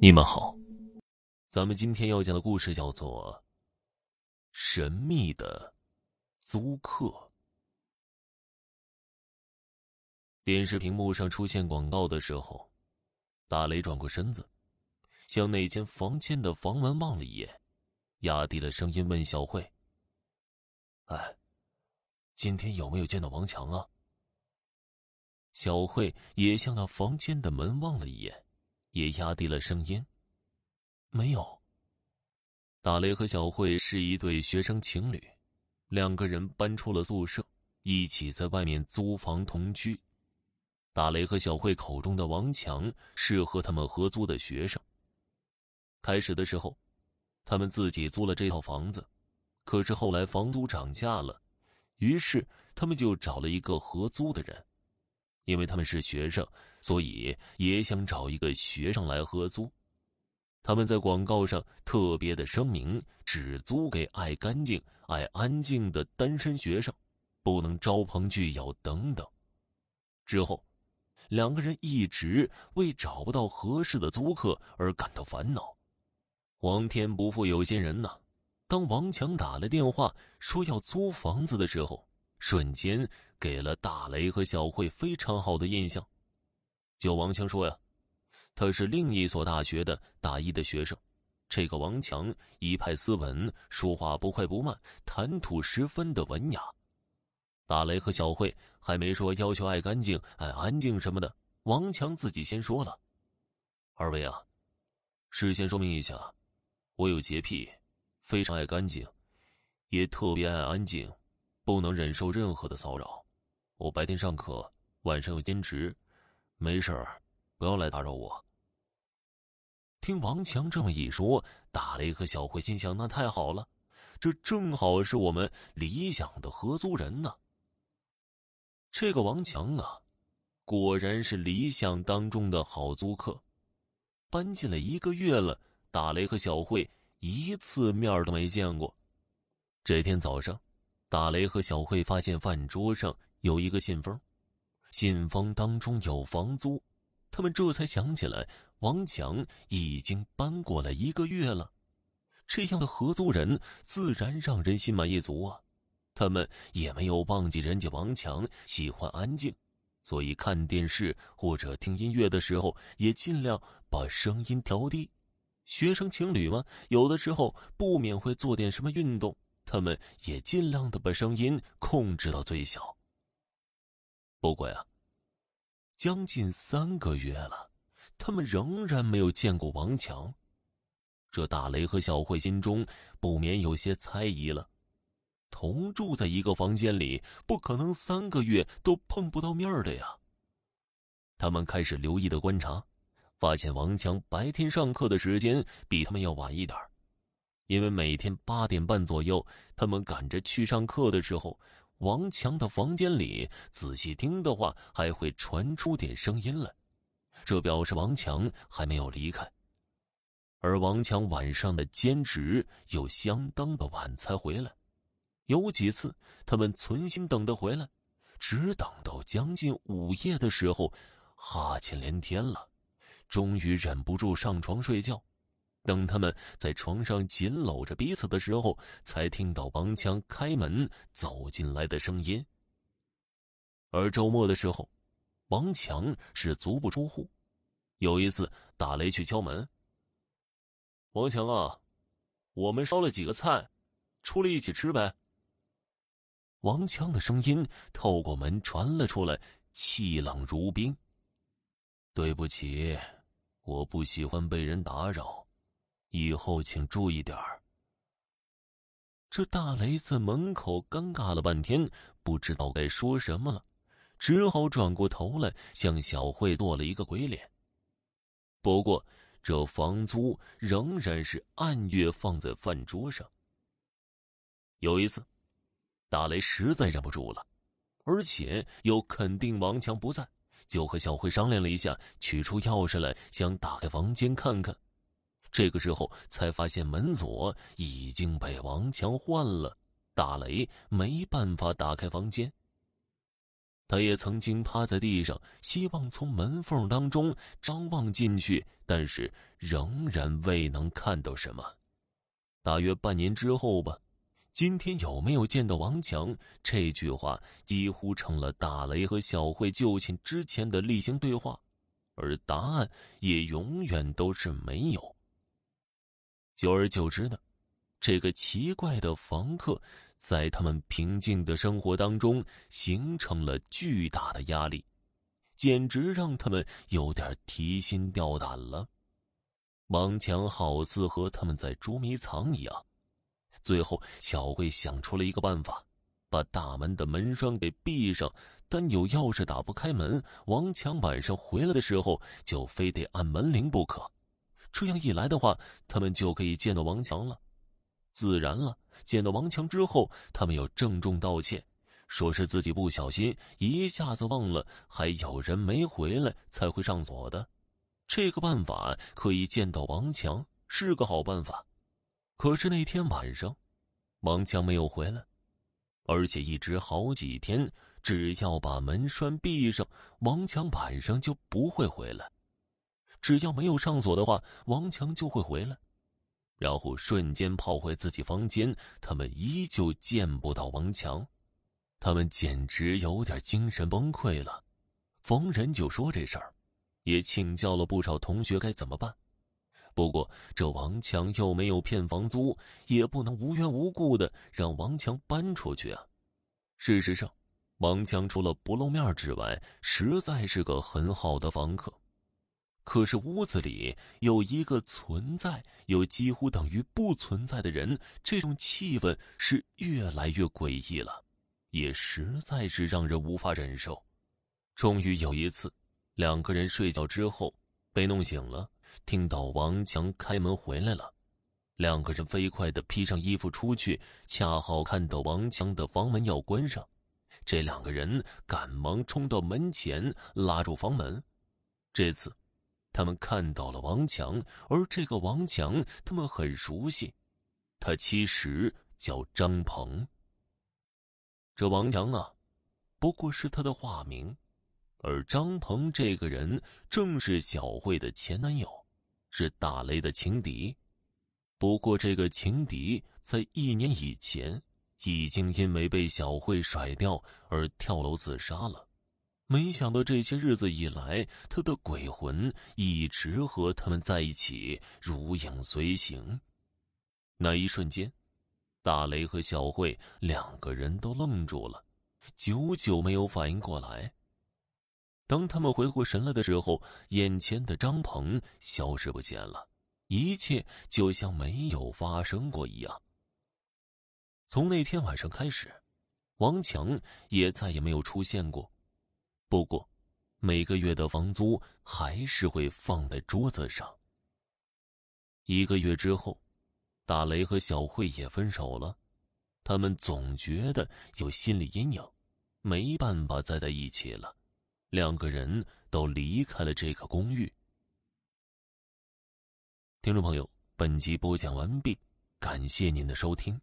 你们好，咱们今天要讲的故事叫做《神秘的租客》。电视屏幕上出现广告的时候，大雷转过身子，向那间房间的房门望了一眼，压低了声音问小慧：“哎，今天有没有见到王强啊？”小慧也向那房间的门望了一眼。也压低了声音。没有。大雷和小慧是一对学生情侣，两个人搬出了宿舍，一起在外面租房同居。大雷和小慧口中的王强是和他们合租的学生。开始的时候，他们自己租了这套房子，可是后来房租涨价了，于是他们就找了一个合租的人。因为他们是学生，所以也想找一个学生来合租。他们在广告上特别的声明，只租给爱干净、爱安静的单身学生，不能招朋聚友等等。之后，两个人一直为找不到合适的租客而感到烦恼。皇天不负有心人呐！当王强打了电话说要租房子的时候。瞬间给了大雷和小慧非常好的印象。就王强说呀，他是另一所大学的大一的学生。这个王强一派斯文，说话不快不慢，谈吐十分的文雅。大雷和小慧还没说要求爱干净、爱安静什么的，王强自己先说了：“二位啊，事先说明一下，我有洁癖，非常爱干净，也特别爱安静。”不能忍受任何的骚扰，我白天上课，晚上又兼职，没事儿，不要来打扰我。听王强这么一说，大雷和小慧心想：那太好了，这正好是我们理想的合租人呢。这个王强啊，果然是理想当中的好租客。搬进来一个月了，大雷和小慧一次面都没见过。这天早上。大雷和小慧发现饭桌上有一个信封，信封当中有房租，他们这才想起来王强已经搬过来一个月了，这样的合租人自然让人心满意足啊。他们也没有忘记人家王强喜欢安静，所以看电视或者听音乐的时候也尽量把声音调低。学生情侣嘛，有的时候不免会做点什么运动。他们也尽量的把声音控制到最小。不过呀，将近三个月了，他们仍然没有见过王强，这大雷和小慧心中不免有些猜疑了。同住在一个房间里，不可能三个月都碰不到面的呀。他们开始留意的观察，发现王强白天上课的时间比他们要晚一点因为每天八点半左右，他们赶着去上课的时候，王强的房间里仔细听的话，还会传出点声音来，这表示王强还没有离开。而王强晚上的兼职又相当的晚才回来，有几次他们存心等他回来，只等到将近午夜的时候，哈欠连天了，终于忍不住上床睡觉。等他们在床上紧搂着彼此的时候，才听到王强开门走进来的声音。而周末的时候，王强是足不出户。有一次，打雷去敲门：“王强啊，我们烧了几个菜，出来一起吃呗。”王强的声音透过门传了出来，气冷如冰：“对不起，我不喜欢被人打扰。”以后请注意点儿。这大雷在门口尴尬了半天，不知道该说什么了，只好转过头来向小慧做了一个鬼脸。不过，这房租仍然是按月放在饭桌上。有一次，大雷实在忍不住了，而且又肯定王强不在，就和小慧商量了一下，取出钥匙来，想打开房间看看。这个时候才发现门锁已经被王强换了，大雷没办法打开房间。他也曾经趴在地上，希望从门缝当中张望进去但是仍然未能看到什么。大约半年之后吧，今天有没有见到王强？这句话几乎成了大雷和小慧就寝之前的例行对话，而答案也永远都是没有。久而久之呢，这个奇怪的房客在他们平静的生活当中形成了巨大的压力，简直让他们有点提心吊胆了。王强好似和他们在捉迷藏一样，最后小慧想出了一个办法，把大门的门栓给闭上，但有钥匙打不开门。王强晚上回来的时候就非得按门铃不可。这样一来的话，他们就可以见到王强了。自然了，见到王强之后，他们要郑重道歉，说是自己不小心，一下子忘了还有人没回来才会上锁的。这个办法可以见到王强，是个好办法。可是那天晚上，王强没有回来，而且一直好几天，只要把门栓闭上，王强晚上就不会回来。只要没有上锁的话，王强就会回来，然后瞬间跑回自己房间。他们依旧见不到王强，他们简直有点精神崩溃了。逢人就说这事儿，也请教了不少同学该怎么办。不过这王强又没有骗房租，也不能无缘无故的让王强搬出去啊。事实上，王强除了不露面之外，实在是个很好的房客。可是屋子里有一个存在又几乎等于不存在的人，这种气氛是越来越诡异了，也实在是让人无法忍受。终于有一次，两个人睡觉之后被弄醒了，听到王强开门回来了，两个人飞快的披上衣服出去，恰好看到王强的房门要关上，这两个人赶忙冲到门前拉住房门，这次。他们看到了王强，而这个王强他们很熟悉，他其实叫张鹏。这王强啊，不过是他的化名，而张鹏这个人正是小慧的前男友，是大雷的情敌。不过这个情敌在一年以前已经因为被小慧甩掉而跳楼自杀了。没想到这些日子以来，他的鬼魂一直和他们在一起，如影随形。那一瞬间，大雷和小慧两个人都愣住了，久久没有反应过来。当他们回过神来的时候，眼前的张鹏消失不见了，一切就像没有发生过一样。从那天晚上开始，王强也再也没有出现过。不过，每个月的房租还是会放在桌子上。一个月之后，大雷和小慧也分手了。他们总觉得有心理阴影，没办法再在一起了。两个人都离开了这个公寓。听众朋友，本集播讲完毕，感谢您的收听。